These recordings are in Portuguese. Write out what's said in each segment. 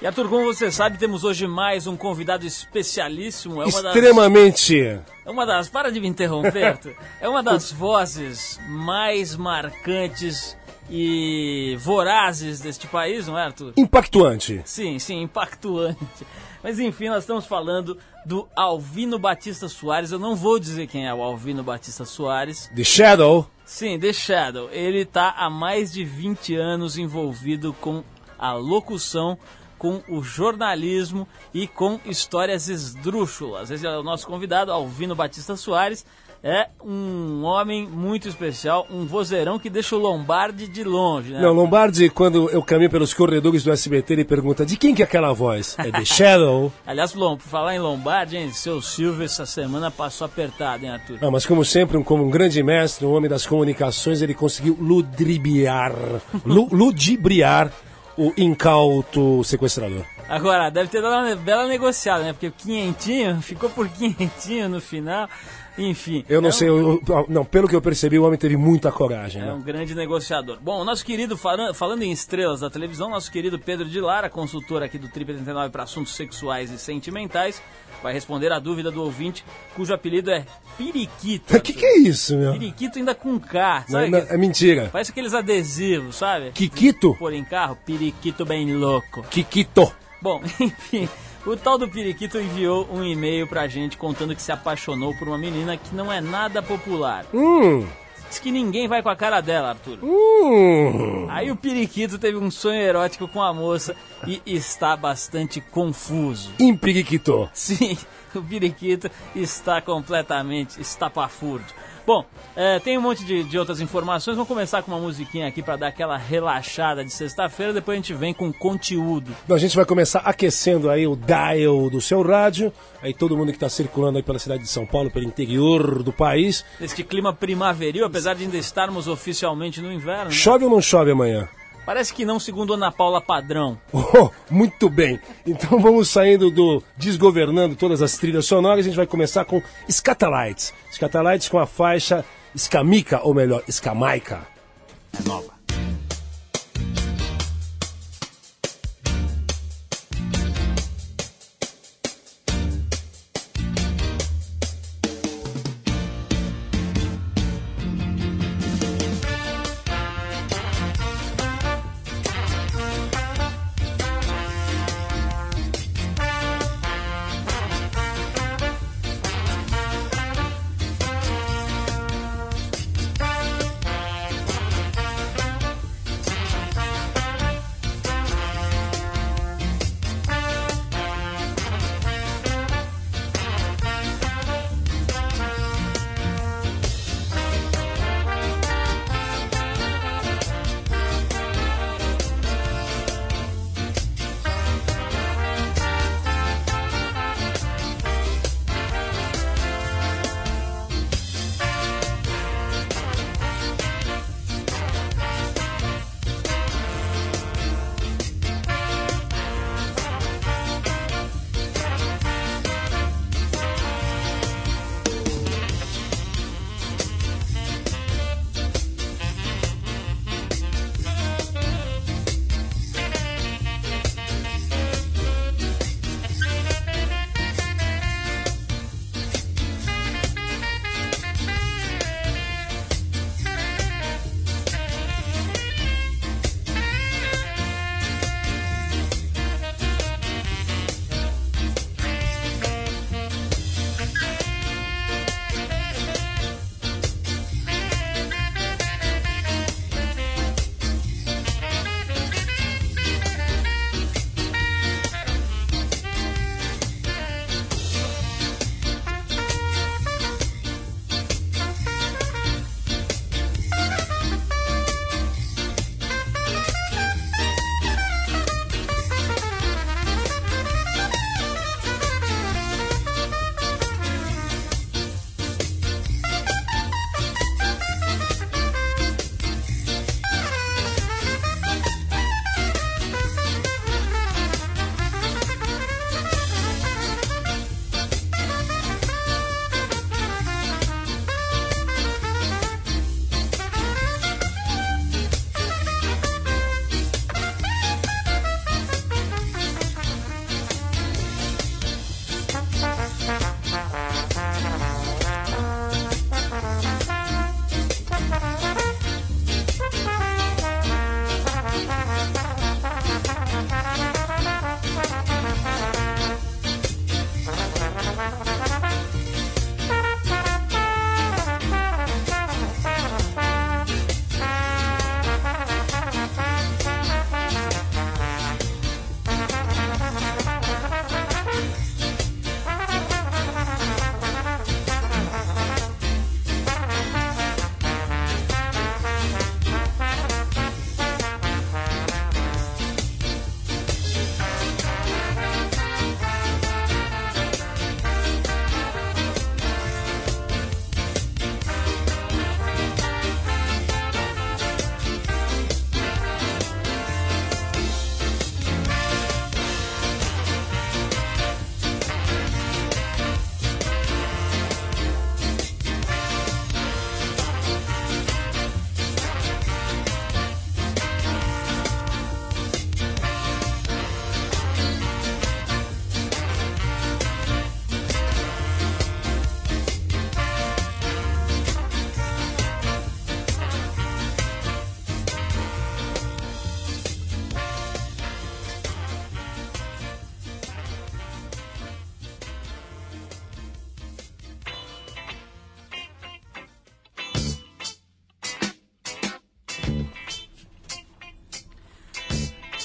E Arthur, como você sabe, temos hoje mais um convidado especialíssimo. É uma Extremamente. Das, é uma das. Para de me interromper, Arthur. É uma das vozes mais marcantes e vorazes deste país, não é, Arthur? Impactuante. Sim, sim, impactuante. Mas enfim, nós estamos falando do Alvino Batista Soares. Eu não vou dizer quem é o Alvino Batista Soares. The Shadow. Sim, The Shadow. Ele está há mais de 20 anos envolvido com a locução com o jornalismo e com histórias esdrúxulas. Esse é o nosso convidado, Alvino Batista Soares. É um homem muito especial, um vozeirão que deixa o Lombardi de longe, né? Não, Lombardi, quando eu caminho pelos corredores do SBT, ele pergunta de quem que é aquela voz? É The Shadow? Aliás, por falar em Lombardi, hein, seu Silvio essa semana passou apertado, hein, Arthur? Não, mas como sempre, um, como um grande mestre, um homem das comunicações, ele conseguiu ludibriar, ludibriar o incauto sequestrador. Agora, deve ter dado uma bela negociada, né? Porque o quinhentinho ficou por quinhentinho no final. Enfim. Eu não é sei, eu, não, pelo que eu percebi, o homem teve muita coragem. É né? um grande negociador. Bom, nosso querido, falando em estrelas da televisão, nosso querido Pedro de Lara, consultor aqui do Trip 89 para assuntos sexuais e sentimentais, vai responder a dúvida do ouvinte, cujo apelido é Periquito. O que, que é isso, meu? Periquito ainda com K, sabe? Não, não, é mentira. Parece aqueles adesivos, sabe? Kikito? Por em carro, periquito bem louco. Kikito. Bom, enfim, o tal do Periquito enviou um e-mail pra gente contando que se apaixonou por uma menina que não é nada popular. Hum. Diz que ninguém vai com a cara dela, Arthur. Hum. Aí o Periquito teve um sonho erótico com a moça e está bastante confuso. Imperiquito. Sim, o Periquito está completamente estapafúrdio. Bom, é, tem um monte de, de, outras informações. Vamos começar com uma musiquinha aqui para dar aquela relaxada de sexta-feira. Depois a gente vem com conteúdo. A gente vai começar aquecendo aí o dial do seu rádio. Aí todo mundo que está circulando aí pela cidade de São Paulo, pelo interior do país. Neste clima primaveril, apesar de ainda estarmos oficialmente no inverno. Né? Chove ou não chove amanhã? Parece que não, segundo Ana Paula Padrão. Oh, muito bem. Então vamos saindo do desgovernando todas as trilhas sonoras. A gente vai começar com Scatalites. Scatalites com a faixa Escamica, ou melhor, Escamaica. É nova.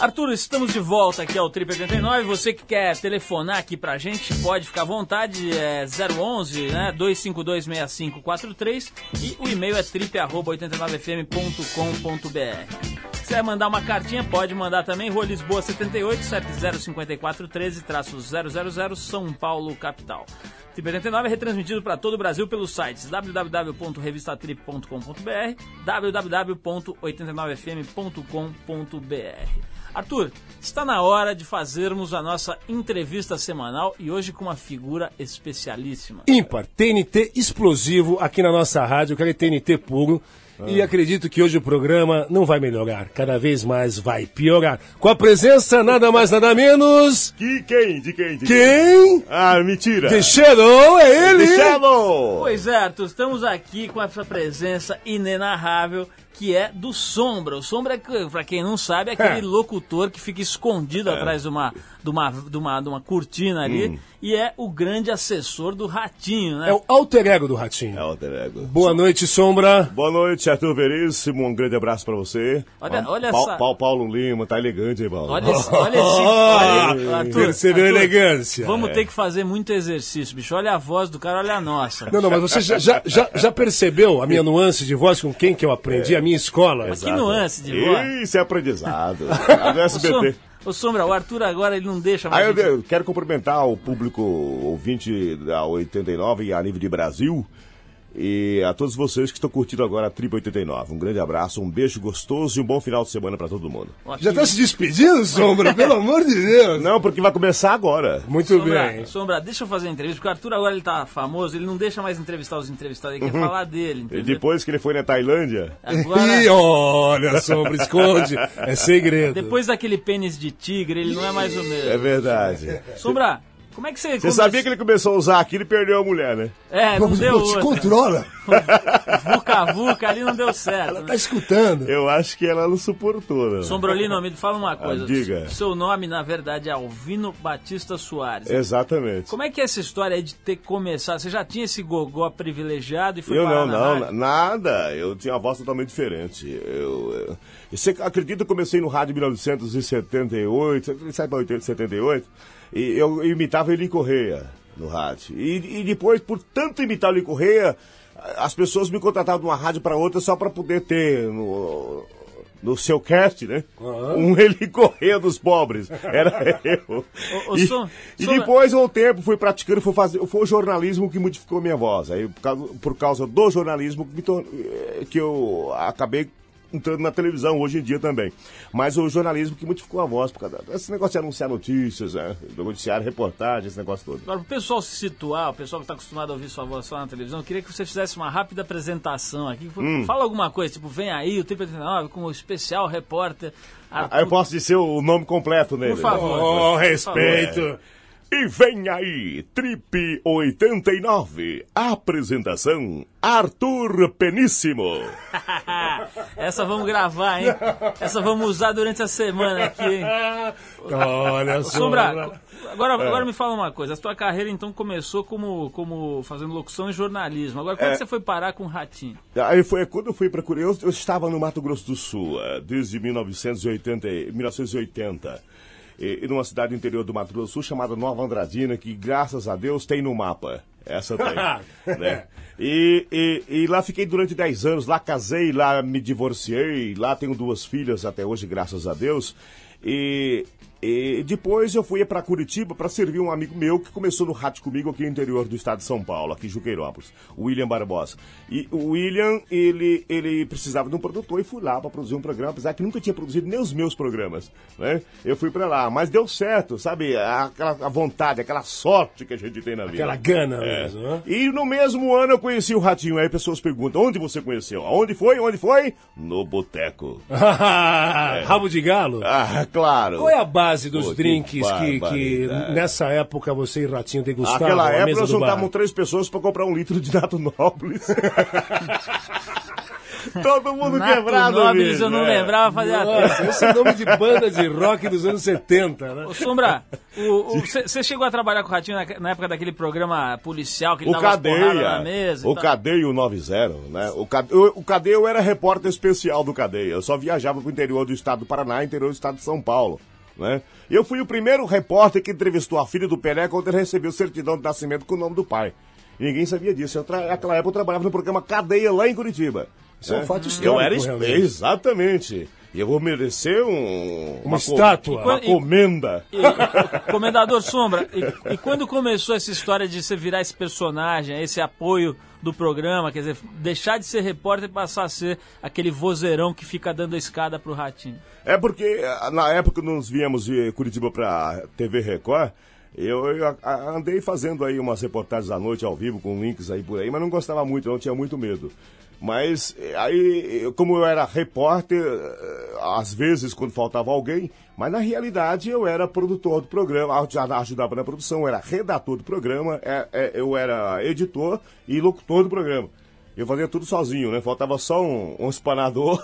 Arthur, estamos de volta aqui ao Trip 89. Você que quer telefonar aqui pra gente, pode ficar à vontade. É 011 né, 2526543 e o e-mail é trip89fm.com.br. Se quiser mandar uma cartinha, pode mandar também. Rua Lisboa 78, 705413, traço 000, São Paulo, capital. Trip 89 é retransmitido para todo o Brasil pelos sites www.revistatrip.com.br, www.89fm.com.br. Arthur, está na hora de fazermos a nossa entrevista semanal e hoje com uma figura especialíssima. Ímpar, TNT explosivo aqui na nossa rádio, aquele TNT puro. E acredito que hoje o programa não vai melhorar, cada vez mais vai piorar. Com a presença nada mais nada menos. Que quem? De quem? De Quem? Ah, mentira. The Shadow, é ele! The Shadow! Pois é, Arthur, estamos aqui com essa presença inenarrável que é do Sombra. O Sombra, é para quem não sabe, é aquele É. locutor que fica escondido atrás de uma, de, uma, de, uma, de uma cortina ali e é o grande assessor do Ratinho, né? É o alter ego do Ratinho. É o alter ego. Boa noite, Sombra. Boa noite, Arthur Veríssimo. Um grande abraço pra você. Olha- olha Pa- essa- Pa- Paulo Lima, tá elegante, hein, Paulo? Olha esse, olha esse olha, Arthur, percebeu a Arthur, elegância. Vamos É. ter que fazer muito exercício, bicho. Olha a voz do cara, olha a nossa. Não, não, mas você já, já, já, já percebeu a minha nuance de voz com quem que eu aprendi? A minha escola. Mas que nuance de voz. Isso é aprendizado. Ô, Som- SBT. Ô, Sombra, o Arthur agora ele não deixa mais. eu, gente- eu quero cumprimentar o público ouvinte da 89 e a nível de Brasil. E a todos vocês que estão curtindo agora a Triple 89. Um grande abraço, um beijo gostoso e um bom final de semana pra todo mundo. Ó, Já que- tá se despedindo, Sombra? Pelo amor de Deus. Não, porque vai começar agora. Muito Sombra, bem. Sombra, deixa eu fazer a entrevista, porque o Arthur agora ele tá famoso, ele não deixa mais entrevistar os entrevistados, ele quer falar dele, E entendeu? depois que ele foi na Tailândia, Agora, Ih, olha, Sombra, esconde. É segredo. depois daquele pênis de tigre, ele não é mais o é mesmo. verdade. Sombra, como é que você... Você sabia que ele começou a usar aquilo e perdeu a mulher, né? É, não deu Pô, se outra. controla. Vuca-vuca ali não deu certo. Tá Né? escutando. Eu acho que ela não suportou, né? Sombrolino, me fala uma coisa. Ah, diga. Seu nome, na verdade, é Alvino Batista Soares. Exatamente. Como é que é essa história aí de ter começado? Você já tinha esse gogó privilegiado e foi Eu não, não, rádio? nada. Eu tinha uma voz totalmente diferente. Eu, eu, você acredita que eu comecei no rádio em 1978, 77 para 80, 78, e eu imitava Eli Correia no rádio. E, e depois, por tanto imitar o Eli Correia, as pessoas me contratavam de uma rádio para outra só para poder ter no, no seu cast, né? Um Eli Correia dos pobres. Era eu. Ô, ô, e, Som- e Som- depois, com o tempo, fui praticando, fui fazer, foi o jornalismo que modificou minha voz. Aí, por causa, por causa do jornalismo, que, eh, que eu acabei entrando na televisão hoje em dia também. Mas o jornalismo que modificou a voz, por causa desse negócio de anunciar notícias, né? do noticiário, reportagem, esse negócio todo. Agora, pro pessoal se situar, o pessoal que está acostumado a ouvir sua voz só na televisão, eu queria que você fizesse uma rápida apresentação aqui. Hum. Fala alguma coisa, tipo, vem aí, o Trip 89 com o especial repórter. Arthur. Aí eu posso dizer o nome completo nele. Por favor. Oh, respeito. E vem aí, Trip 89. Apresentação, Arthur Peníssimo. Essa vamos gravar, hein? Essa vamos usar durante a semana aqui, hein? Olha, Ô, Sombra. Agora, agora me fala uma coisa. A sua carreira, então, começou como, como fazendo locução e jornalismo. Agora, como é você foi parar com o Ratinho? Aí foi quando eu fui para eu, eu estava no Mato Grosso do Sul, eh, desde 1980, e- 1980. E, numa cidade do interior do Mato Grosso do Sul chamada Nova Andradina, que graças a Deus tem no mapa. Essa tem. né? e, e, e lá fiquei durante 10 anos, lá casei, lá me divorciei, lá tenho duas filhas até hoje, graças a Deus. E, e depois eu fui para Curitiba para servir um amigo meu que começou no rádio comigo aqui no interior do estado de São Paulo, aqui em Juqueirópolis, o William Barbosa. E o William, ele, ele precisava de um produtor e fui lá para produzir um programa, apesar que nunca tinha produzido nem os meus programas, né? Eu fui para lá, mas deu certo, sabe? Aquela a vontade, aquela sorte que a gente tem na vida. Aquela gana É. mesmo, né? E no mesmo ano eu conheci o Ratinho. Aí pessoas perguntam: onde você conheceu? Aonde foi? Onde foi? No boteco. Rabo de galo? Ah, claro. Qual é a base dos Pô, drinks que, que nessa época você e Ratinho degustavam Naquela época mesa nós juntávamos três pessoas para comprar um litro de Nato Nobles. Todo mundo Nato quebrado, Nobles eu não é. lembrava fazer a Nossa, esse é nome de banda de rock dos anos 70, né? Ô, Sombra, você chegou a trabalhar com o Ratinho na, na época daquele programa policial que ele O dava Cadeia, na mesa? e o tal? Cadeia o 90, né? O Cadeia, o Cadeia eu era repórter especial do Cadeia. Eu só viajava pro interior do estado do Paraná e interior do estado de São Paulo, né? Eu fui o primeiro repórter que entrevistou a filha do Pelé quando ele recebeu certidão de nascimento com o nome do pai. E ninguém sabia disso. Eu tra... Naquela época eu trabalhava no programa Cadeia lá em Curitiba. Isso é um né? fato Eu histórico, era es- realmente. Exatamente. E eu vou merecer um... Uma co- estátua. Uma E- comenda. E- e- Comendador Sombra, e, e quando começou essa história de você virar esse personagem, esse apoio do programa, quer dizer, deixar de ser repórter e passar a ser aquele vozeirão que fica dando a escada pro Ratinho? É porque eh, na época que nós viemos de Curitiba pra TV Record, eu, eu a- a- andei fazendo aí umas reportagens à noite ao vivo com links aí por aí, mas não gostava muito, não tinha muito medo. Mas aí, como eu era repórter, eh, às vezes quando faltava alguém, mas na realidade eu era produtor do programa, aj- ajudava na produção, eu era redator do programa, eh, eh, eu era editor e locutor do programa. Eu fazia tudo sozinho, né? Faltava só um, um espanador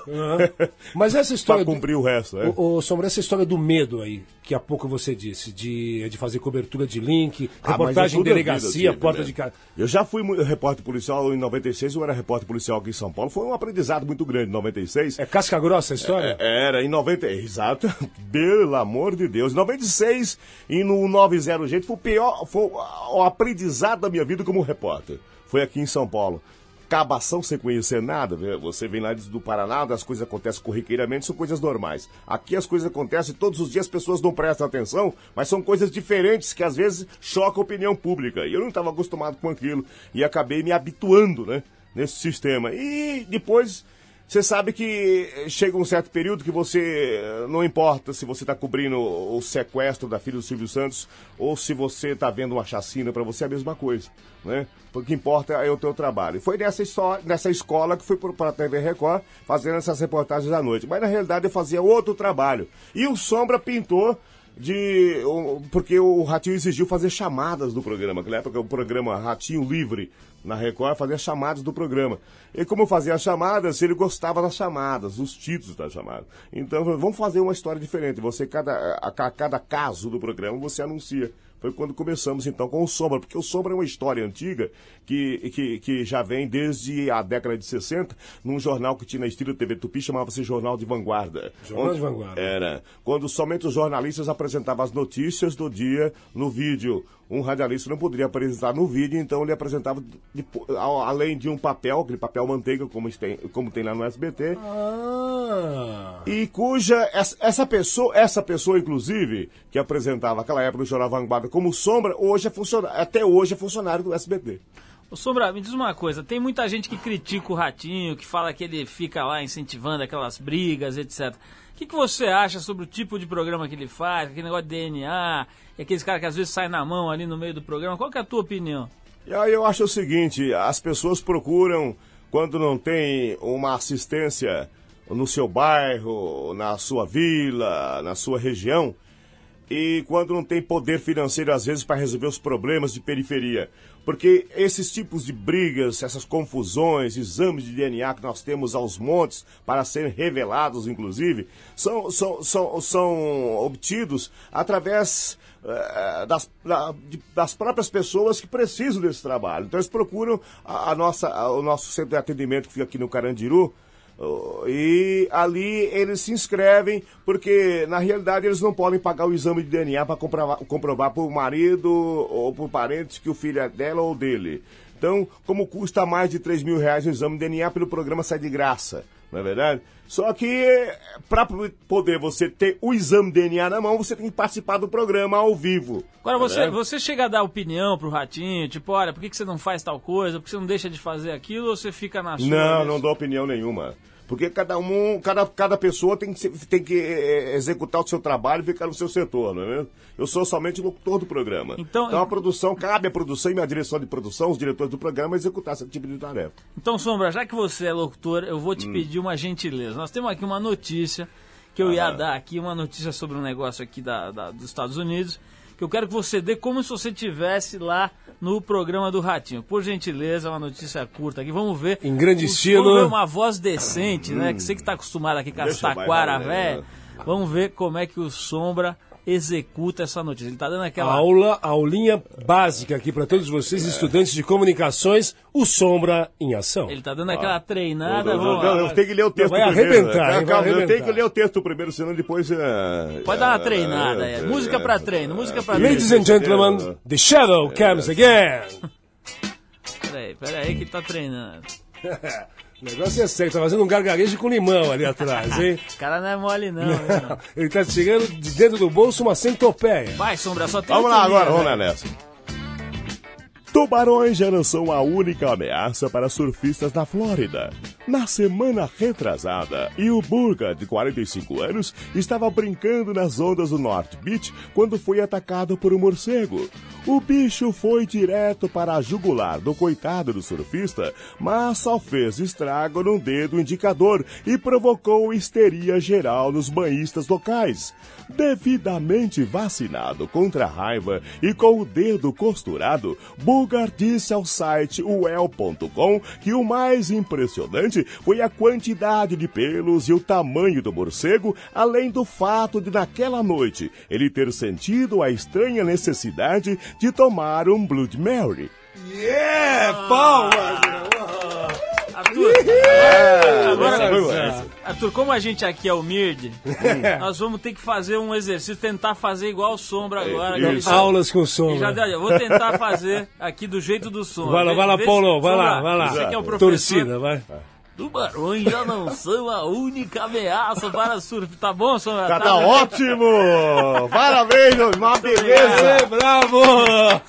Mas essa pra história. do- cumprir o resto, né? Ô, ô, Sombra, essa história do medo aí, que há pouco você disse, de, de fazer cobertura de link, Ah, mas reportagem é em delegacia, vida, porta de casa. Eu já fui repórter policial em 96, eu era repórter policial aqui em São Paulo. Foi um aprendizado muito grande em 96. É casca grossa a história? Era em 90, exato, pelo amor de Deus. Em 96 e no 90 jeito foi o pior, foi o aprendizado da minha vida como repórter. Foi aqui em São Paulo. Cabação sem conhecer nada, você vem lá do Paraná, as coisas acontecem corriqueiramente, são coisas normais. Aqui as coisas acontecem todos os dias, as pessoas não prestam atenção, mas são coisas diferentes que às vezes chocam a opinião pública. E eu não estava acostumado com aquilo e acabei me habituando, né, nesse sistema. E depois você sabe que chega um certo período que você, eh, não importa se você está cobrindo o sequestro da filha do Silvio Santos ou se você está vendo uma chacina, para você é a mesma coisa, né? O que importa é o teu trabalho. E foi nessa, histó- nessa escola que fui para a TV Record fazendo essas reportagens à noite. Mas na realidade eu fazia outro trabalho. E o Sombra pintou de. Porque o Ratinho exigiu fazer chamadas do programa. Naquela época o programa Ratinho Livre na Record fazia chamadas do programa. E como fazia as chamadas, ele gostava das chamadas, dos títulos das chamadas. Então, vamos fazer uma história diferente. Você, cada, a, a cada caso do programa, você anuncia. Foi quando começamos então com o Sombra, porque o Sombra é uma história antiga que, que, que já vem desde a década de 60, num jornal que tinha na estilo TV Tupi, chamava-se Jornal de Vanguarda. Jornal de Vanguarda. Era. Quando somente os jornalistas apresentavam as notícias do dia no vídeo. Um radialista não poderia apresentar no vídeo, então ele apresentava, de- além de um papel, aquele papel manteiga, como tem, como tem lá no SBT, Ah. e cuja essa, essa pessoa, essa pessoa inclusive, que apresentava aquela época no Jornal Vanguarda como sombra, hoje é funcionário, até hoje é funcionário do SBT. Ô Sombra, me diz uma coisa, tem muita gente que critica o Ratinho, que fala que ele fica lá incentivando aquelas brigas, etc. O que, que você acha sobre o tipo de programa que ele faz, aquele negócio de DNA, aqueles caras que às vezes saem na mão ali no meio do programa? Qual que é a tua opinião? E aí eu acho o seguinte, as pessoas procuram, quando não tem uma assistência no seu bairro, na sua vila, na sua região, e quando não tem poder financeiro, às vezes, para resolver os problemas de periferia. Porque esses tipos de brigas, essas confusões, exames de DNA que nós temos aos montes, para serem revelados, inclusive, são, são, são, são obtidos através eh, das, da- de- das próprias pessoas que precisam desse trabalho. Então, eles procuram a, a nossa, a- o nosso centro de atendimento que fica aqui no Carandiru, E ali eles se inscrevem, porque na realidade eles não podem pagar o exame de DNA para comprovar, comprovar por marido ou por parentes que o filho é dela ou dele. Então, como custa mais de 3 mil reais o exame de DNA, pelo programa sai de graça, não é verdade? Só que para poder você ter o exame DNA na mão, você tem que participar do programa ao vivo. Agora, você, É. você chega a dar opinião pro Ratinho, tipo, olha, por que, que você não faz tal coisa, por que você não deixa de fazer aquilo, ou você fica na sua? Não, mesmo? não dou opinião nenhuma. Porque cada um, cada, cada pessoa tem que, tem que eh, executar o seu trabalho e ficar no seu setor, não é mesmo? Eu sou somente locutor do programa. Então- a produção, cabe à produção e minha direção de produção, os diretores do programa, executar esse tipo de tarefa. Então, Sombra, já que você é locutor, eu vou te Hum. pedir uma gentileza. Nós temos aqui uma notícia que eu ia dar aqui, uma notícia sobre um negócio aqui da, da- dos Estados Unidos, que eu quero que você dê como se você tivesse lá no programa do Ratinho. Por gentileza, uma notícia curta aqui. Vamos ver. Em grande estilo. Uma voz decente, né? Que você que tá acostumado aqui com as taquara, bailar, velho. né? Vamos ver como é que o Sombra executa essa notícia. Ele tá dando aquela. Aula, aulinha básica aqui para todos vocês, estudantes de comunicações, o Sombra em ação. Ele tá dando aquela treinada. Eu, eu, lá. eu tenho que ler o texto Vai primeiro. arrebentar, né? hein? Vai Calma, eu tenho arrebentar. que ler o texto primeiro, senão depois. eh, Pode dar uma eh, treinada. eh, É. Música pra treino, música pra treino. Ladies and gentlemen, the shadow comes again. Peraí, peraí que ele tá treinando. O negócio é sério, tá fazendo um gargarejo com limão ali atrás, hein? O cara não é mole, não. hein? Ele tá tirando de dentro do bolso uma centopeia. Vai, Sombra, só tem Vamos lá agora, vamos né? lá nessa. Tubarões já não são a única ameaça para surfistas na Flórida. Na semana retrasada, o Burga, de 45 anos, estava brincando nas ondas do North Beach quando foi atacado por um morcego. O bicho foi direto para a jugular do coitado do surfista, mas só fez estrago no dedo indicador e provocou histeria geral nos banhistas locais. Devidamente vacinado contra a raiva e com o dedo costurado, Bulgar disse ao site uel.com que o mais impressionante foi a quantidade de pelos e o tamanho do morcego, além do fato de naquela noite ele ter sentido a estranha necessidade de tomar um Blood Mary. Yeah! Palmas! Arthur, agora, boa, essa. Arthur, como a gente aqui é humilde, nós vamos ter que fazer um exercício, tentar fazer igual o Sombra agora. que ele já- Aulas com já Sombra. deu- eu vou tentar fazer aqui do jeito do Sombra. Vai lá, vai lá, Paulo, vai lá, vai lá. Você que é o professor. Torcida, vai. Tubarões já não são a única ameaça para surf. Tá bom, Sombra? Tá, tá ótimo! Parabéns, uma beleza! É, bravo!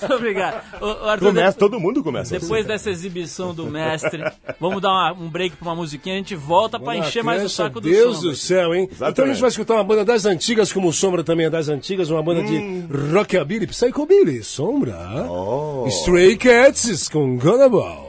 Muito obrigado. Ô, Arthur, Começa, todo mundo começa assim. Depois dessa exibição do mestre, vamos dar uma- um break pra uma musiquinha, a gente volta pra encher mais o saco do Deus Sombra. do céu, hein? Então a gente vai escutar uma banda das antigas, como o Sombra também é das antigas, uma banda Hum. de rockabilly, psychobilly, Sombra. Stray Cats com Gunnable.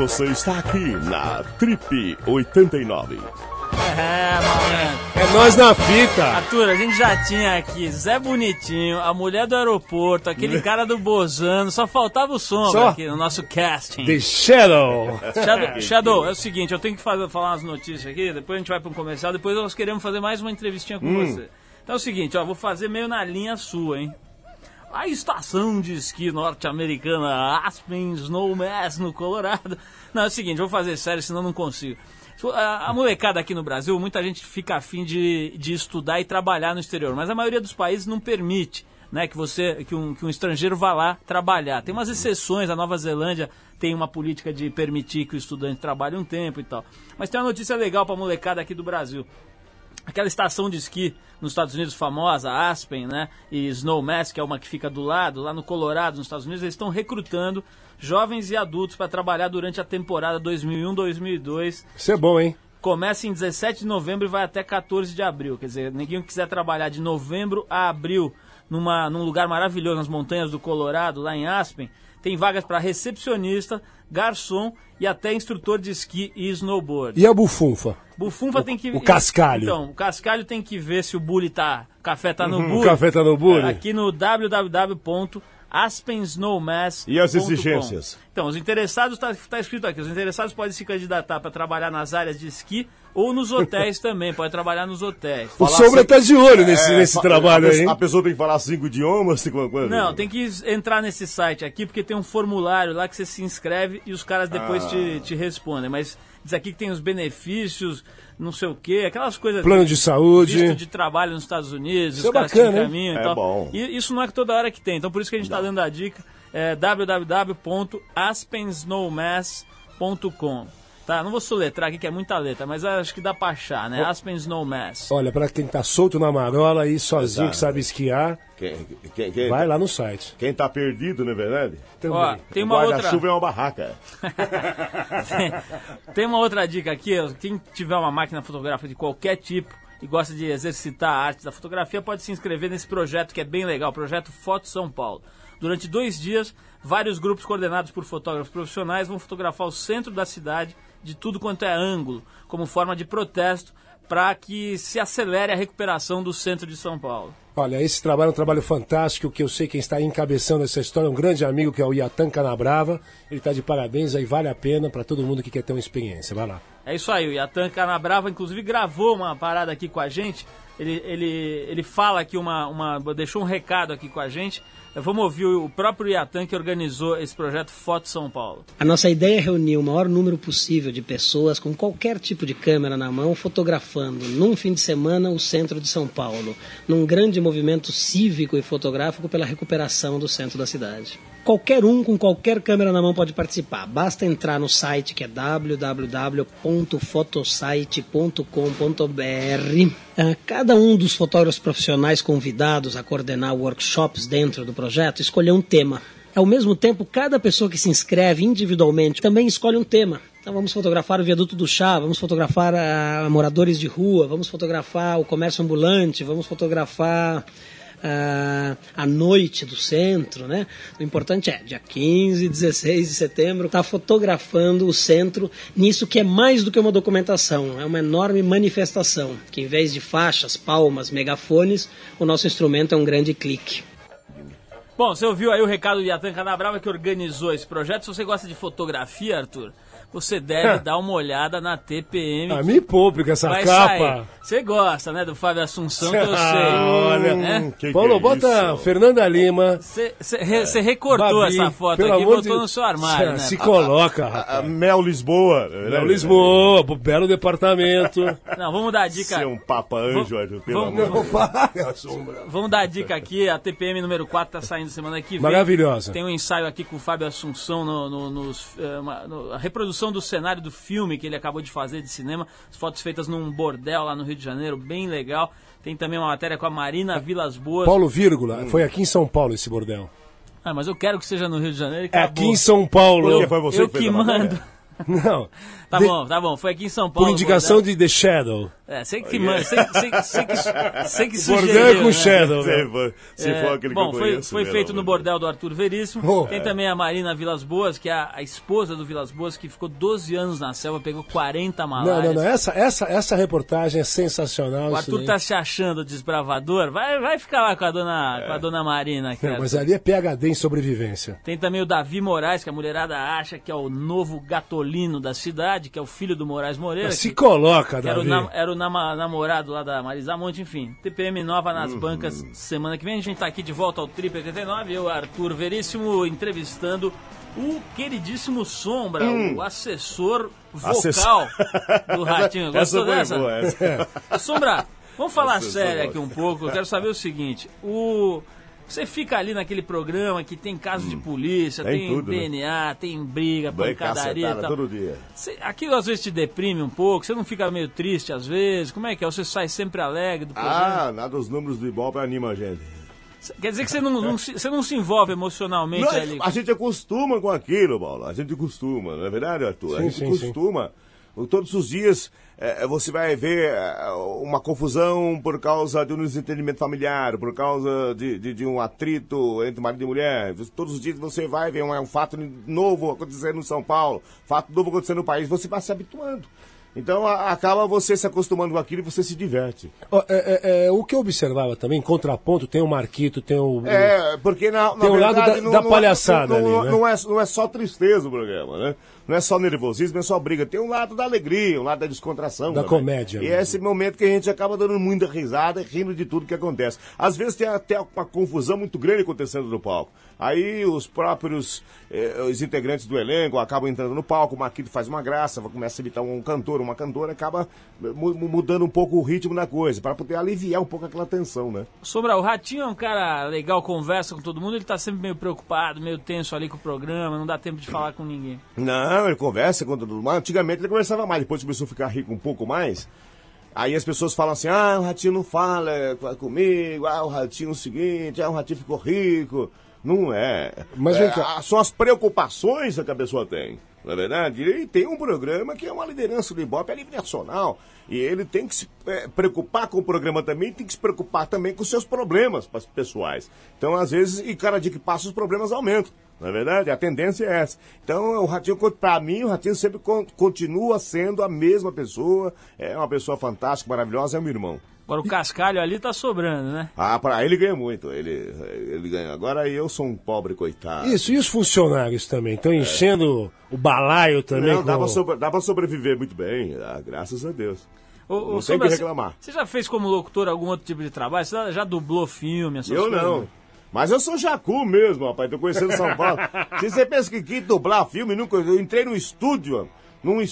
Você está aqui na Trip 89. É, malandro. É nós na fita. Arthur, a gente já tinha aqui Zé Bonitinho, a mulher do aeroporto, aquele cara do Bozano, só faltava o sombra Só? aqui no nosso casting. The Shadow. Shadow, Shadow, é o seguinte, eu tenho que fazer, falar umas notícias aqui, depois a gente vai para um comercial, depois nós queremos fazer mais uma entrevistinha com você. Então é o seguinte, ó, vou fazer meio na linha sua, hein? A estação de esqui norte-americana Aspen Snowmass no Colorado. Não, é o seguinte, vou fazer sério, senão não consigo. A, molecada aqui no Brasil, muita gente fica afim de, de estudar e trabalhar no exterior, mas a maioria dos países não permite. Né, que você que um, que um estrangeiro vá lá trabalhar. Tem umas exceções, a Nova Zelândia tem uma política de permitir que o estudante trabalhe um tempo e tal. Mas tem uma notícia legal para a molecada aqui do Brasil. Aquela estação de esqui nos Estados Unidos famosa, Aspen, né? E Snowmass, que é uma que fica do lado, lá no Colorado, nos Estados Unidos, eles estão recrutando jovens e adultos para trabalhar durante a temporada 2001-2002. Isso é bom, hein? Começa em 17 de novembro e vai até 14 de abril. Quer dizer, ninguém quiser trabalhar de novembro a abril numa, num lugar maravilhoso nas montanhas do Colorado, lá em Aspen, tem vagas para recepcionista, garçom e até instrutor de esqui e snowboard. E a bufunfa? Bufunfa tem que o cascalho. Então, o cascalho tem que ver se o bully tá, o café tá no Uhum, bully. o café tá no bully. Aqui no www.aspensnowmass. E as exigências? Então, os interessados, tá, tá escrito aqui, os interessados podem se candidatar para trabalhar nas áreas de esqui ou nos hotéis também, pode trabalhar nos hotéis. O Sombra assim- tá de olho nesse, É, nesse trabalho aí. A pessoa tem que falar cinco idiomas? Cinco? Não, tem que entrar nesse site aqui, porque tem um formulário lá que você se inscreve e os caras depois Ah. te, te respondem. Mas diz aqui que tem os benefícios, não sei o quê, aquelas coisas. Plano de saúde. Visto de trabalho nos Estados Unidos, Isso os é caras bacana, te encaminham e É tal. bom. E isso não é que toda hora que tem, então por isso que a gente está dando a dica. É www.aspensnowmass.com Tá, não vou soletrar aqui que é muita letra, mas acho que dá pra achar, né? Aspen Snowmass. Olha, pra quem tá solto na marola aí, sozinho, Exato. que sabe esquiar, Quem, quem, quem, vai lá no site. quem tá perdido, não é verdade? Também. Ó, tem uma outra. guarda-chuva é uma barraca. Tem uma outra dica aqui, ó, quem tiver uma máquina fotográfica de qualquer tipo e gosta de exercitar a arte da fotografia, pode se inscrever nesse projeto que é bem legal, o projeto Foto São Paulo. Durante dois dias, vários grupos coordenados por fotógrafos profissionais vão fotografar o centro da cidade de tudo quanto é ângulo, como forma de protesto para que se acelere a recuperação do centro de São Paulo. Olha, esse trabalho é um trabalho fantástico, que eu sei quem está encabeçando essa história é um grande amigo que é o Iatan Canabrava. Ele está de parabéns aí, vale a pena para todo mundo que quer ter uma experiência. Vai lá. É isso aí, o Yatan Canabrava, inclusive, gravou uma parada aqui com a gente. Ele, ele, ele fala aqui uma, uma. deixou um recado aqui com a gente. Vamos ouvir o próprio Yatan que organizou esse projeto Foto São Paulo. A nossa ideia é reunir o maior número possível de pessoas com qualquer tipo de câmera na mão, fotografando num fim de semana o centro de São Paulo, num grande movimento cívico e fotográfico pela recuperação do centro da cidade. Qualquer um com qualquer câmera na mão pode participar. Basta entrar no site que é www.fotosite.com.br. Ah, Cada um dos fotógrafos profissionais convidados a coordenar workshops dentro do projeto escolheu um tema. Ao mesmo tempo, cada pessoa que se inscreve individualmente também escolhe um tema. Então vamos fotografar o viaduto do chá, vamos fotografar moradores de rua, vamos fotografar o comércio ambulante, vamos fotografar a noite do centro, né? O importante é, dia 15 e 16 de setembro, está fotografando o centro nisso que é mais do que uma documentação, é uma enorme manifestação, que em vez de faixas, palmas, megafones, o nosso instrumento é um grande clique. Bom, você ouviu aí o recado do Yatan Canabrava que organizou esse projeto. Se você gosta de fotografia, Arthur, você deve dar uma olhada na TPM. Ah, me poupe com essa vai capa. Você gosta, né, do Fábio Assunção, que eu sei. Olha, né? que Paulo, que é bota isso? Fernanda Lima. Você re- você recortou Babi, essa foto aqui e botou de- no seu armário, né? Se coloca, A rapaz. Mel Lisboa. Léo Lisboa, belo departamento. Não, vamos dar a dica. Ser um papa anjo, Arthur, pelo vamos- amor de Deus. Vamos dar a dica aqui, a TPM número 4 tá saindo semana que vem. Maravilhosa. Tem um ensaio aqui com o Fábio Assunção no, no- nos, eh, uma- no- a reprodução do cenário do filme que ele acabou de fazer de cinema. As fotos feitas num bordel lá no Rio de Janeiro, bem legal. Tem também uma matéria com a Marina Vilas Boas. Paulo, vírgula, foi aqui em São Paulo esse bordel. Ah, mas eu quero que seja no Rio de Janeiro É acabou. aqui em São Paulo. Porque foi você eu que que mando. Não. Tá De- bom, tá bom. Foi aqui em São Paulo. Por indicação Bordel. de The Shadow. É, sei que, mano, sei, sei, sei que, sei que Bordel sugeriu, é com né? Shadow. Se for, se É, for aquele bom, que eu foi, conheço, foi pelo feito no bordel do Arthur Veríssimo. Oh. Tem também a Marina Vilas Boas, que é a, a esposa do Vilas Boas, que ficou 12 anos na selva, pegou 40 Não, malárias. não, não. Essa, essa, essa reportagem é sensacional. O Arthur tá se achando desbravador. Vai, vai ficar lá com a dona, com a dona Marina. aqui, Não, mas ali é PHD em sobrevivência. Tem também o Davi Moraes, que a mulherada acha que é o novo gatolino da cidade, que é o filho do Moraes Moreira. Se que- coloca, que era o, Davi. nam- era o nama- namorado lá da Marisa Monte, enfim. TPM nova nas bancas semana que vem. A gente tá aqui de volta ao Trip 89. Eu, Arthur Veríssimo, entrevistando o queridíssimo Sombra, o assessor vocal do Ratinho. Essa Gostou foi dessa? boa, essa. Sombra, vamos falar Assessor sério aqui um pouco. Eu quero saber o seguinte: o. Você fica ali naquele programa que tem caso de polícia, Tem tem, tudo, né? DNA, tem briga, Vai pancadaria e tal. todo dia. Cê- aquilo às vezes te deprime um pouco, você não fica meio triste às vezes? Como é que é? Você sai sempre alegre do programa? Ah, nada os números do Ibope anima a gente. Quer dizer que você não, não se, você não se envolve emocionalmente Não, ali? a gente acostuma com aquilo, Paulo. A gente acostuma, não é verdade, Arthur? a Sim, gente sim, sim. Todos os dias eh, você vai ver eh, uma confusão por causa de um desentendimento familiar, por causa de, de, de um atrito entre marido e mulher. Todos os dias você vai ver um, um fato novo acontecendo em São Paulo, fato novo acontecendo no país. Você vai se habituando. Então a- acaba você se acostumando com aquilo e você se diverte. Ó, é, é, é, o que eu observava também, contraponto, tem o Marquito, tem o. É, porque na, na Tem um lado verdade, da- não, da não- palhaçada não, não, ali, né? não é, não é só tristeza o programa, né? Não é só nervosismo, não é só briga. Tem um lado da alegria, um lado da descontração. Da também. comédia E mesmo. é esse momento que a gente acaba dando muita risada e rindo de tudo que acontece. Às vezes tem até uma confusão muito grande acontecendo no palco. Aí os próprios eh, os integrantes do elenco acabam entrando no palco, o Marquito faz uma graça, começa a imitar um cantor, uma cantora, acaba mu- mudando um pouco o ritmo da coisa, para poder aliviar um pouco aquela tensão, né? Sombra, o Ratinho é um cara legal, conversa com todo mundo, ele tá sempre meio preocupado, meio tenso ali com o programa, não dá tempo de falar com ninguém. Não, ele conversa com todo mundo. Antigamente ele conversava mais, depois começou a ficar rico um pouco mais. Aí as pessoas falam assim: ah, o ratinho não fala com- comigo, ah, o ratinho é o seguinte, ah, o ratinho ficou rico. Não é. Mas É, São as preocupações que a pessoa tem. Não é verdade? Ele tem um programa que é uma liderança do Ibope a nível nacional. E ele tem que se eh, preocupar com o programa também, tem que se preocupar também com seus problemas pessoais. Então, às vezes, e cada dia que passa, os problemas aumentam. Não é verdade? A tendência é essa. Então, o Ratinho, para mim, o Ratinho sempre con- continua sendo a mesma pessoa. É uma pessoa fantástica, maravilhosa, é meu irmão. Agora o cascalho ali tá sobrando, né? Ah, para ele ganha muito. Ele, ele ganha. Agora eu sou um pobre coitado. Isso, e os funcionários também? Estão enchendo o balaio também Não, dá, com... pra sobre- dá pra sobreviver muito bem, ah, graças a Deus. Ô, Não tem que reclamar. Você já fez como locutor algum outro tipo de trabalho? Você já, já dublou filme, essas Eu coisas? não. Mas eu sou jacu mesmo, rapaz. Tô conhecendo São Paulo. Se você pensa que aqui dublar filme, nunca. Eu entrei no estúdio, es- num,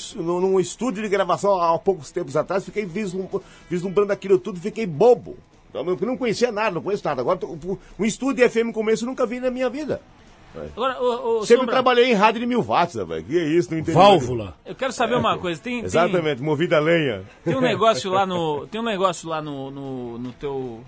num estúdio de gravação há poucos tempos atrás, fiquei vislum- vislumbrando aquilo tudo, fiquei bobo. Então, Eu não conhecia nada, não conheço nada. Agora, um estúdio de FM começo eu nunca vi na minha vida. Agora, ô, ô, Sempre Sombra, trabalhei em rádio de mil watts, rapaz. Que é isso, não entendi. Válvula. eu quero saber uma coisa. Tem, tem- Exatamente, movida a lenha. Tem um negócio lá no. Tem um negócio lá no, no, no teu.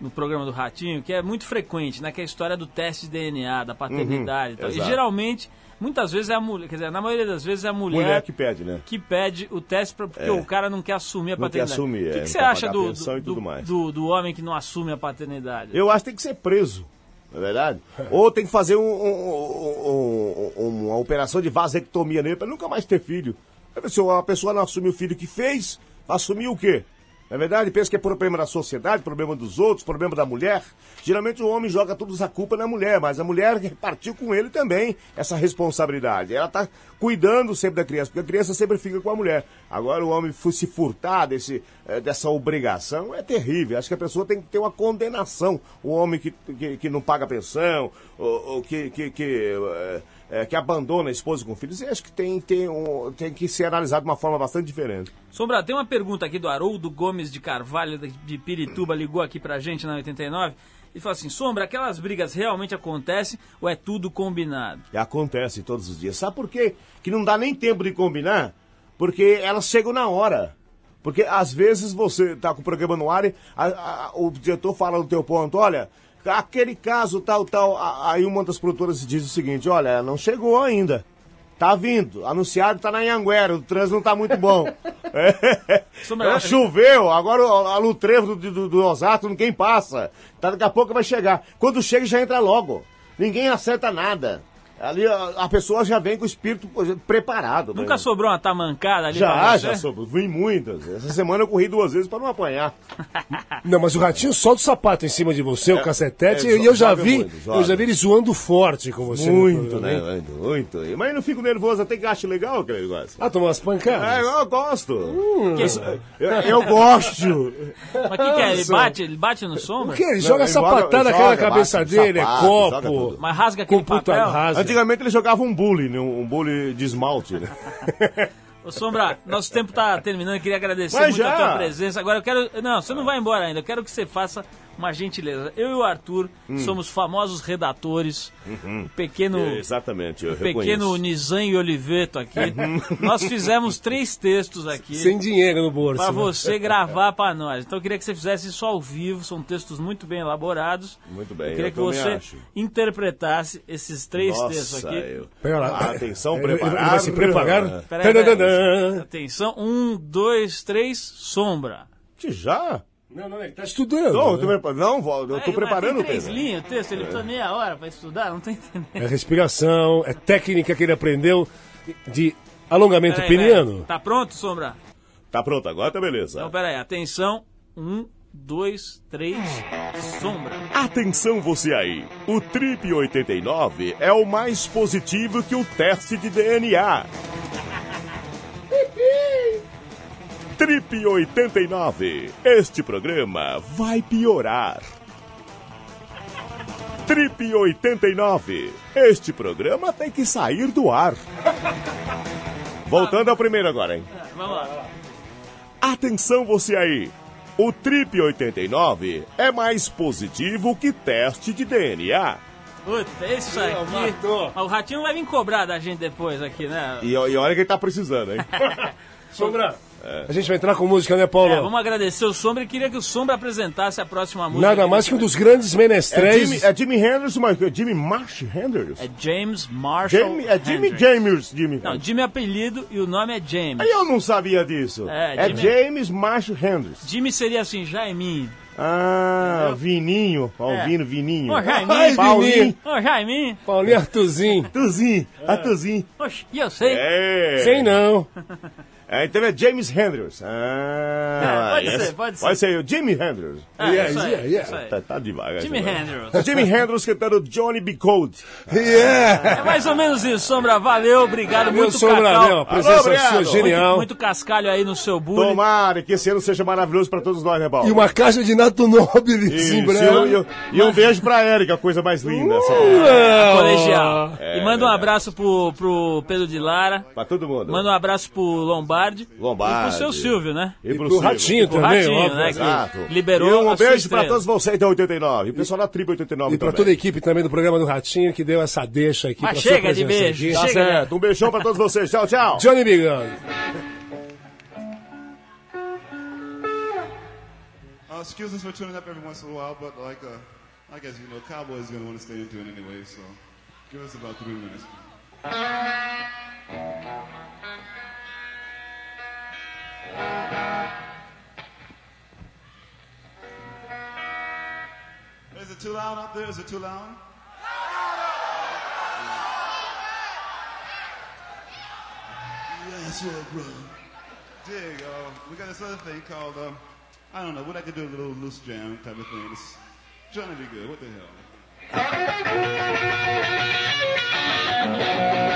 No programa do Ratinho, que é muito frequente, né? Que é a história do teste de DNA, da paternidade e tal. E exato. geralmente, muitas vezes é a mulher, quer dizer, na maioria das vezes é a mulher, Mulher que pede, né? que pede o teste pra, porque É. o cara não quer assumir a Não quer paternidade. assumir, o que, é, que você quer acha do, do, do, do, homem que não assume a paternidade? Eu acho que tem que ser preso, não é verdade? Ou tem que fazer um- um- um- um- uma operação de vasectomia nele para nunca mais ter filho. Se a pessoa não assume o filho que fez, vai assumir o quê? Não é verdade? Pensa que é problema da sociedade, problema dos outros, problema da mulher. Geralmente o homem joga toda a culpa na mulher, mas a mulher repartiu com ele também essa responsabilidade. Ela está cuidando sempre da criança, porque a criança sempre fica com a mulher. Agora o homem se furtar desse, eh, dessa obrigação é terrível. Acho que a pessoa tem que ter uma condenação. O homem que, que, que não paga pensão, ou, ou que, que, que, eh, que abandona a esposa com filhos, acho que tem, tem, um, tem que ser analisado de uma forma bastante diferente. Sombra, tem uma pergunta aqui do Haroldo Gomes de Carvalho, de- Pirituba, ligou aqui pra gente na 89. Ele falou assim: Sombra, aquelas brigas realmente acontecem ou é tudo combinado? E acontece todos os dias. Sabe por quê? Que não dá nem tempo de combinar? Porque elas chegam na hora. Porque às vezes você tá com o programa no ar e a- a- o diretor fala no teu ponto, olha, aquele caso tal, tal. Aí uma das produtoras diz o seguinte, olha, não chegou ainda. Tá vindo. Anunciado tá na Anhanguera. O trânsito não tá muito bom. É. É, choveu, agora o- a Lutrevo do, do, do Osato ninguém passa. Tá, daqui a pouco vai chegar. Quando chega, já entra logo. Ninguém acerta nada. Ali a, a pessoa já vem com o espírito preparado. Nunca né? sobrou uma tamancada ali Já, já soube. Vim muitas. Essa semana eu corri duas vezes pra não apanhar. Não, mas o ratinho solta o sapato em cima de você, o cacetete, é, e eu já vi, muito, eu já vi ele zoando forte com você. Muito, né? Muito, muito. Mas eu não fico nervoso, até que acho legal aquele negócio. Ah, tomou umas É, pancadas? eu gosto. Hum. Eu, eu gosto. Mas o que, que é? Ele bate, ele bate no O sombra? que? Ele Não, joga ele sapatada joga- aqui na joga, cabeça bate, dele, é sapato, joga copo. Mas rasga aquele computa papel? rasa. Antigamente ele jogava um bully, né? um bully de esmalte. Né? Ô, Sombra, nosso tempo tá terminando, eu queria agradecer Mas muito a já? tua presença. Agora eu quero. Não, você não vai embora ainda, eu quero que você faça uma gentileza. Eu e o Arthur Hum. somos famosos redatores. Um pequeno. Exatamente, eu Pequeno reconheço. Nizam e Oliveto aqui. Uhum. Nós fizemos três textos aqui. sem dinheiro no bolso. Pra né? você gravar pra nós. Então eu queria que você fizesse isso ao vivo, são textos muito bem elaborados. Muito bem, Eu queria eu que você acho. interpretasse esses três textos Nossa, aqui. eu... Pera lá. Atenção, ele preparar. vai se preparar? Peraí, peraí. Atenção, um, dois, três, sombra. Que já? Não, não, ele tá estudando. Não, eu né? tô, prepa- não, eu É, tô mas preparando tem o três tema. linhas o texto, ele precisa meia hora pra estudar, não tô entendendo. É respiração, é técnica que ele aprendeu de alongamento Peraí, peniano. peraí. Tá pronto, sombra? Tá pronto, agora tá beleza. Então peraí, atenção, um, dois, três, sombra. Atenção você aí, o Trip 89 é o mais positivo que o teste de DNA. Trip 89, este programa vai piorar. Trip 89, este programa tem que sair do ar. Voltando ao primeiro agora, hein? Vamos lá. Atenção você aí! O Trip 89 é mais positivo que teste de DNA. Puta, isso aqui. Ó, O ratinho vai vir cobrar da gente depois aqui, né? E, e olha que ele tá precisando, hein? Sombra, a gente vai entrar com música, né, Paulo? É, vamos agradecer o Sombra e queria que o Sombra apresentasse a próxima música. Nada mais que um dos grandes É menestréis. Jimmy, é Jimmy Hendrix, mas é Jimmy Marsh Hendrix? É James Marshall. Jimmy, é Jimmy Hendrix. James, Jimmy. Não, Jimmy é apelido e o nome é James. Aí eu não sabia disso. É, É, James Marsh Hendrix. Jimmy seria assim, Jaiminho. Ah, Vininho. Alvino, Vininho. Ô, Jaiminho. Ai, Paulinho. Vininho. Ô, Jaiminho. Paulinho Artuzinho. Tuzinho, a Tuzinho. Oxe, e eu sei. É. Sei não. É, então é James Hendrix. Ah, É, pode yes. ser, pode ser. Pode ser o Jimmy Hendrix. É, Yeah, isso aí, yeah, yeah. isso aí. Tá, tá devagar. Jimmy negócio. Hendrix. Jimmy Hendrix cantando Johnny B. Cold. Yeah! É mais ou menos isso, Sombra. Valeu, obrigado. Meu muito Sombra, cacau. meu, a presença obrigado. sua genial. Muito, muito cascalho aí no seu bullying. Tomara que esse ano seja maravilhoso pra todos nós, né, Paulo? E uma caixa de Nato Isso, em e breve. e eu- e um beijo pra Érica, coisa mais linda. essa Não. Colegial. É, e manda um abraço pro, pro Pedro de Lara. Pra todo mundo. Manda um abraço pro Lombardi. Lombardi. E pro seu Silvio, né? E pro, Pro Silvio. Ratinho Pro também, Ratinho, óbvio. né? que Exato. Liberou E um beijo pra todos vocês da 89. E o pessoal da Tribo 89 E pra também. toda a equipe também do programa do Ratinho que deu essa deixa aqui. Mas pra sua chega de beijo, aqui. Tá chega. certo. Um beijão pra todos vocês. Tchau, tchau. Johnny Bigano. Uh, excuse us for tuning up every once in a while, but like, uh, I guess you know, Cowboys gonna want to stay into it anyway. So, give us about three minutes. Is it too loud out there? Is it too loud? Yes, well, brother. Dig, we got this other thing called, um, I don't know, we'd like to do a little loose jam type of thing. It's trying to be good. What the hell?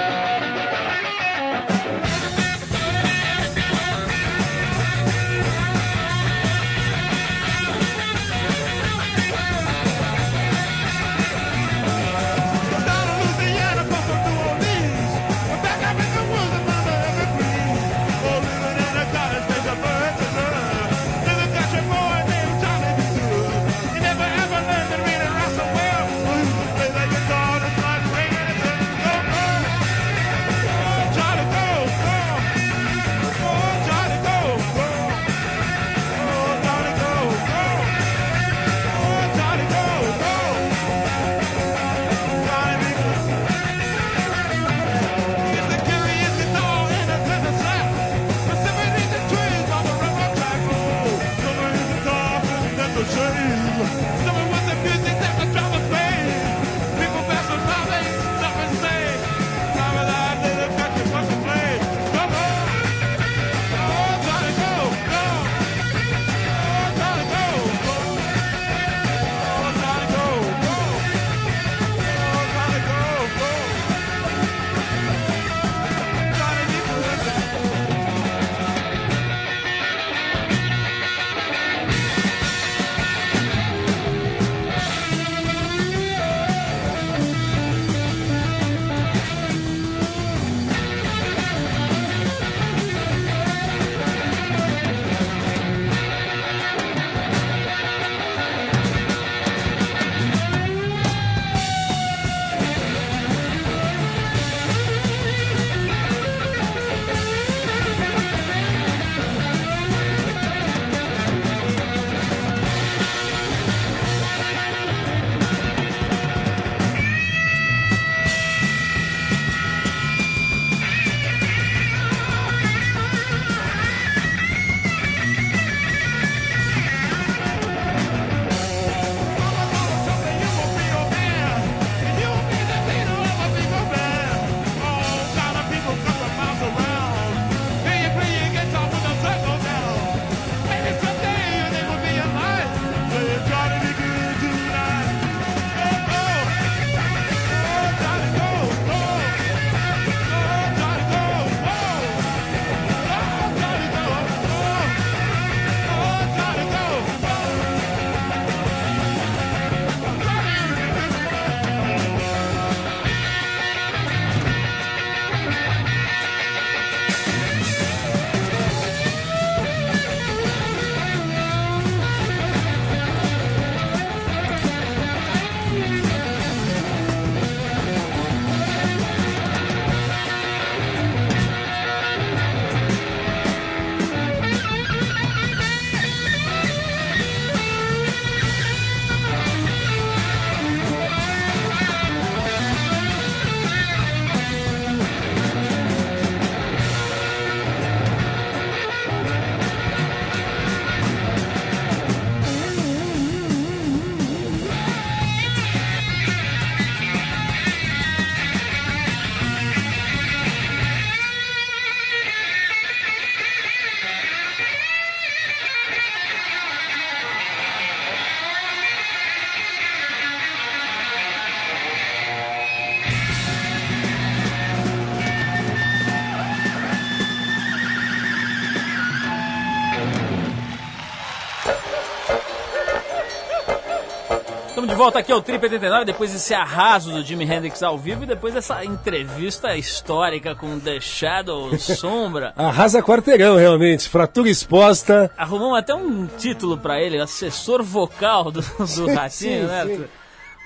Volta aqui ao Trip 89, depois desse arraso do Jimi Hendrix ao vivo e depois dessa entrevista histórica com The Shadow Sombra. Arrasa quarteirão, realmente. Fratura exposta. Arrumamos até um título pra ele, assessor vocal do, do Ratinho, né. Arthur?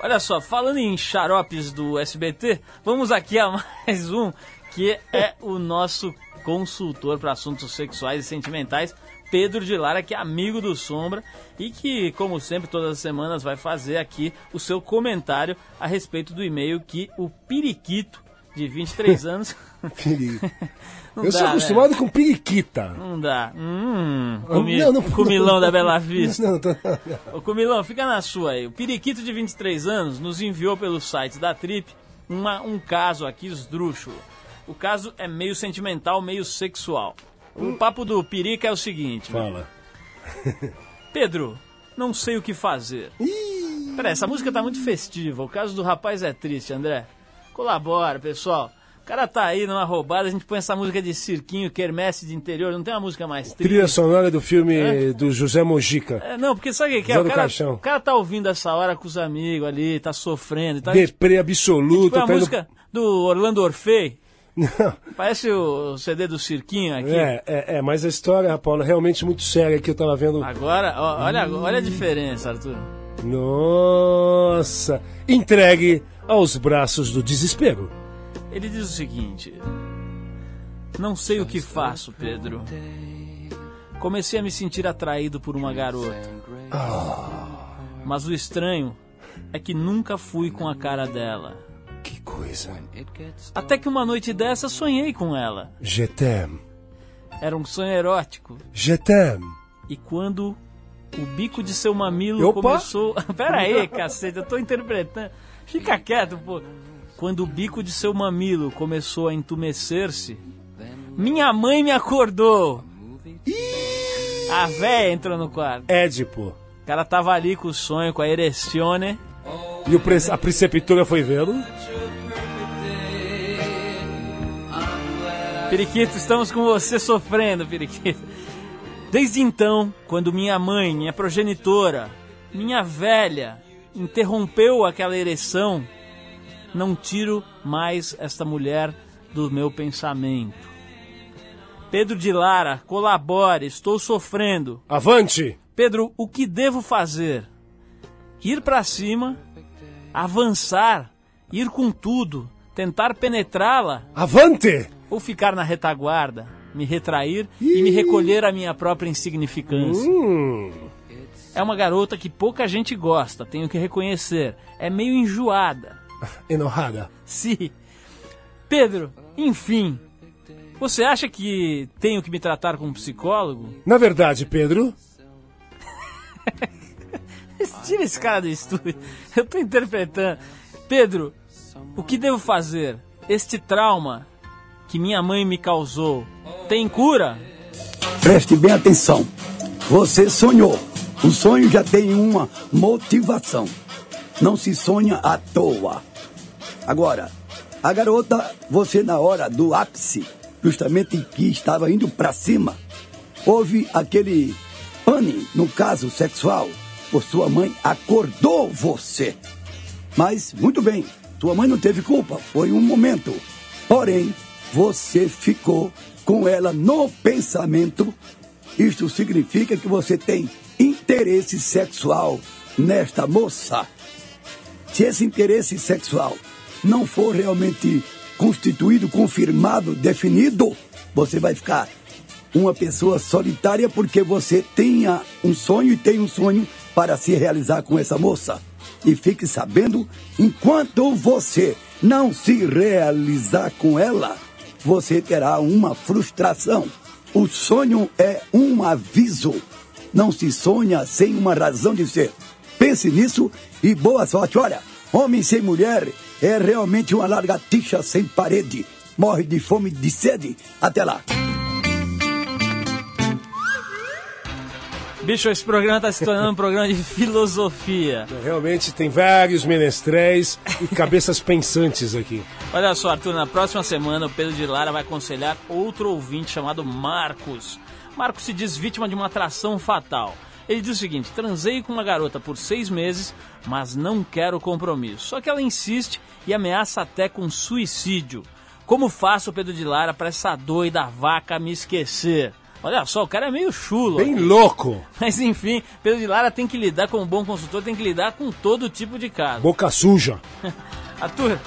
Olha só, falando em xaropes do SBT, vamos aqui a mais um, que é o nosso consultor para assuntos sexuais e sentimentais, Pedro de Lara, que é amigo do Sombra e que, como sempre, todas as semanas vai fazer aqui o seu comentário a respeito do e-mail que o Periquito, de 23 anos... Não Eu dá, sou né? acostumado com periquita. Não dá. Hum, comi, Não, não- comilão da Bela Vista. Não, tô- Ô Comilão, fica na sua aí. O Periquito de 23 anos nos enviou pelo site da Trip uma- um caso aqui esdrúxulo. O caso é meio sentimental, meio sexual. O papo do Perica é o seguinte: Fala. Pedro, não sei o que fazer. Peraí, essa música tá muito festiva. O caso do rapaz é triste, André. Colabora, pessoal. O cara tá aí numa roubada, a gente põe essa música de cirquinho, quermesse de interior, não tem uma música mais triste. Trilha sonora do filme do José Mojica. É, não, porque sabe o que é? O cara, o cara tá ouvindo essa hora com os amigos ali, tá sofrendo tal. Deprê absoluto. Foi a tá indo- música do Orlando Orfei. Não. Parece o CD do Cirquinho aqui. É, é, é, mas a história, Paula, é realmente muito séria que eu tava vendo. Agora, ó, olha, olha a diferença, Arthur. Nossa! Entregue aos braços do desespero. Ele diz o seguinte: Não sei o que faço, Pedro. Comecei a me sentir atraído por uma garota. Mas o estranho é que nunca fui com a cara dela. Que coisa. Até que uma noite dessa sonhei com ela. Je t'aime. Era um sonho erótico. Je t'aime. E quando o bico de seu mamilo Opa! começou. Pera aí, cacete, eu tô interpretando. Fica quieto, pô. Quando o bico de seu mamilo começou a entumecer-se, minha mãe me acordou. A véia entrou no quarto. Édipo. O cara tava ali com o sonho, com a erecione. E o a preceptora foi vendo. Periquito, estamos com você sofrendo, Periquito. Desde então, quando minha mãe, minha progenitora, minha velha, interrompeu aquela ereção, não tiro mais esta mulher do meu pensamento. Pedro de Lara, colabore, estou sofrendo. Avante! Pedro, o que devo fazer? Ir pra cima, avançar, ir com tudo, tentar penetrá-la Avante! ou ficar na retaguarda, me retrair e me recolher à minha própria insignificância. Hum. É uma garota que pouca gente gosta, tenho que reconhecer. É meio enjoada. Enojada. Sim. Pedro, enfim. Você acha que tenho que me tratar como psicólogo? Na verdade, Pedro, Tira esse cara do estúdio. Eu tô interpretando. Pedro, o que devo fazer? Este trauma que minha mãe me causou tem cura? Preste bem atenção. Você sonhou. O sonho já tem uma motivação. Não se sonha à toa. Agora, a garota, você na hora do ápice, justamente que estava indo para cima, houve aquele pane, no caso sexual, por sua mãe acordou você. Mas, muito bem, tua mãe não teve culpa, foi um momento. Porém, você ficou com ela no pensamento. Isto significa que você tem interesse sexual nesta moça. Se esse interesse sexual não for realmente constituído, confirmado, definido, você vai ficar uma pessoa solitária porque você tenha um sonho e tem um sonho para se realizar com essa moça. E fique sabendo, enquanto você não se realizar com ela, você terá uma frustração. O sonho é um aviso. Não se sonha sem uma razão de ser. Pense nisso e boa sorte. Olha, homem sem mulher é realmente uma largatixa sem parede. Morre de fome e de sede. Até lá. Bicho, esse programa tá se tornando um programa de filosofia. realmente tem vários menestréis e cabeças pensantes aqui. Olha só, Arthur, na próxima semana o Pedro de Lara vai aconselhar outro ouvinte chamado Marcos. Marcos se diz vítima de uma atração fatal. Ele diz o seguinte: transei com uma garota por seis meses, mas não quero compromisso. Só que ela insiste e ameaça até com suicídio. Como faço, Pedro de Lara, pra essa doida vaca me esquecer? Olha só, o cara é meio chulo. Bem aqui. louco. Mas enfim, Pedro de Lara tem que lidar com um bom consultor, tem que lidar com todo tipo de caso. Boca suja. Arthur,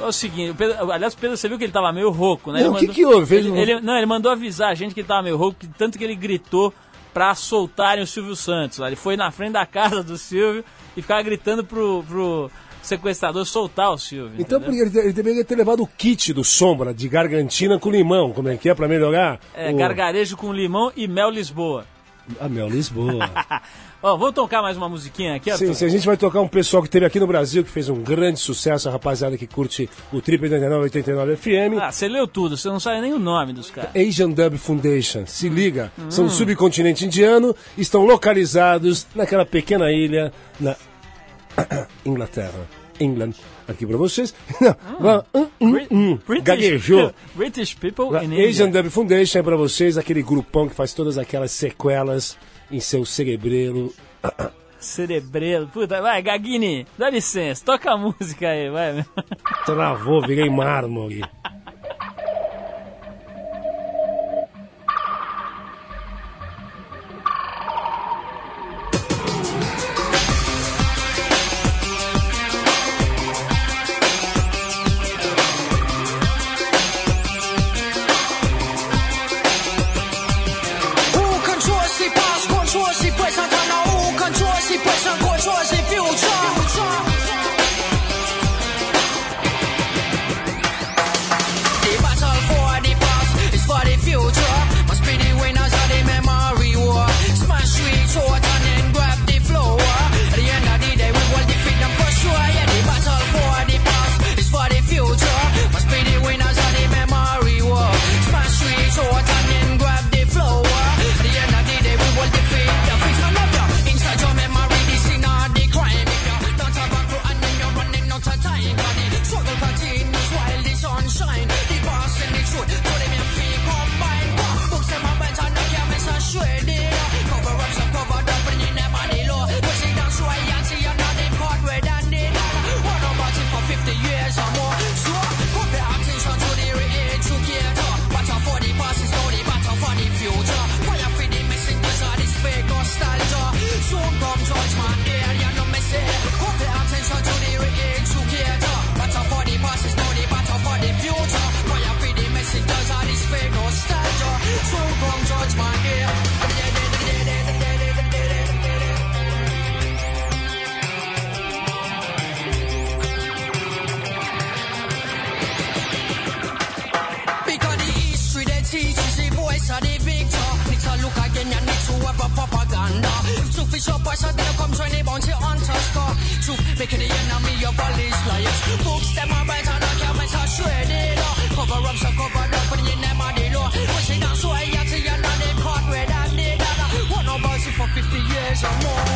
é o seguinte, o Pedro, aliás, o Pedro, você viu que ele tava meio rouco, né? Não, o que que houve? Ele, ele- não, ele mandou avisar a gente que ele tava meio rouco, que- tanto que ele gritou pra soltarem o Silvio Santos. Ele foi na frente da casa do Silvio e ficava gritando pro, pro sequestrador soltar o Silvio. Então entendeu? ele, ele deveria ter levado o kit do Sombra, de gargantina com limão, como é que é, pra melhorar? É, o... gargarejo com limão e mel Lisboa. A Mel Lisboa. Ó, vamos tocar mais uma musiquinha aqui, Arthur? Sim, sim, a gente vai tocar um pessoal que teve aqui no Brasil, que fez um grande sucesso, a rapaziada que curte o Trip 89 89 FM. Ah, você leu tudo, você não sabe nem o nome dos caras. Asian Dub Foundation, se liga, Hum. são do subcontinente indiano, estão localizados naquela pequena ilha na Inglaterra. England, aqui pra vocês. Não, hum, hum, Brit- hum, British, gaguejou. British people in. Asian Dub Foundation é pra vocês, aquele grupão que faz todas aquelas sequelas em seu cerebelo. Cerebreiro. Puta, vai, Gagini, dá licença, toca a música aí, vai. Travou, virei mármore. Why should they come join the bounty hunters Cause truth making the enemy of all these liars Books them are right and I can't make a shredded Cover up so cover up and you never did know Pushing down so I had to you and I did caught where that did that One of us for 50 years or more?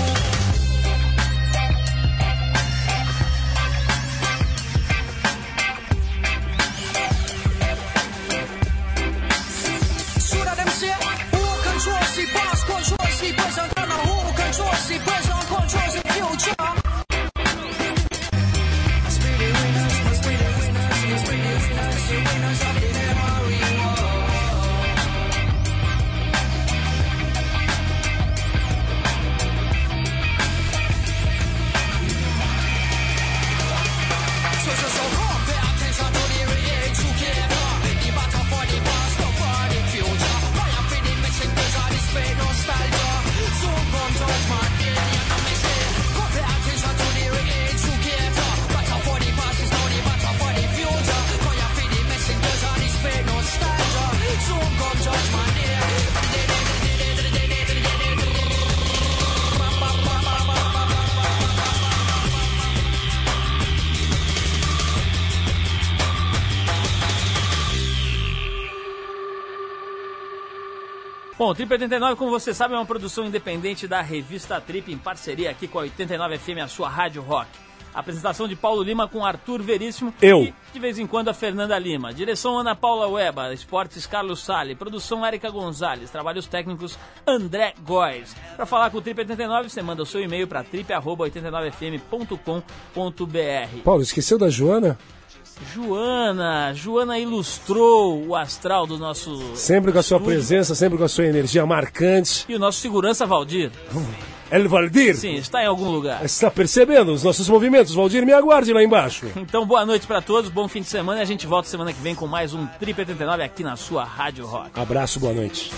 Bom, Trip 89, como você sabe, é uma produção independente da revista Trip, em parceria aqui com a 89 FM, a sua rádio rock. Apresentação de Paulo Lima com Arthur Veríssimo. Eu. E, de vez em quando, a Fernanda Lima. Direção Ana Paula Weba. Esportes Carlos Sale. Produção Érica Gonzalez. Trabalhos técnicos André Góes. Para falar com o Trip 89, você manda o seu e-mail para trip.89fm.com.br. Paulo, esqueceu da Joana? Joana, Joana ilustrou o astral do nosso. Sempre com a sua estúdio. presença, sempre com a sua energia marcante. E o nosso segurança Valdir. El Valdir, Sim, está em algum lugar. está percebendo os nossos movimentos? Valdir, me aguarde lá embaixo. Então, boa noite para todos, bom fim de semana e a gente volta semana que vem com mais um Trip 89 aqui na sua Rádio Rock. Abraço, boa noite.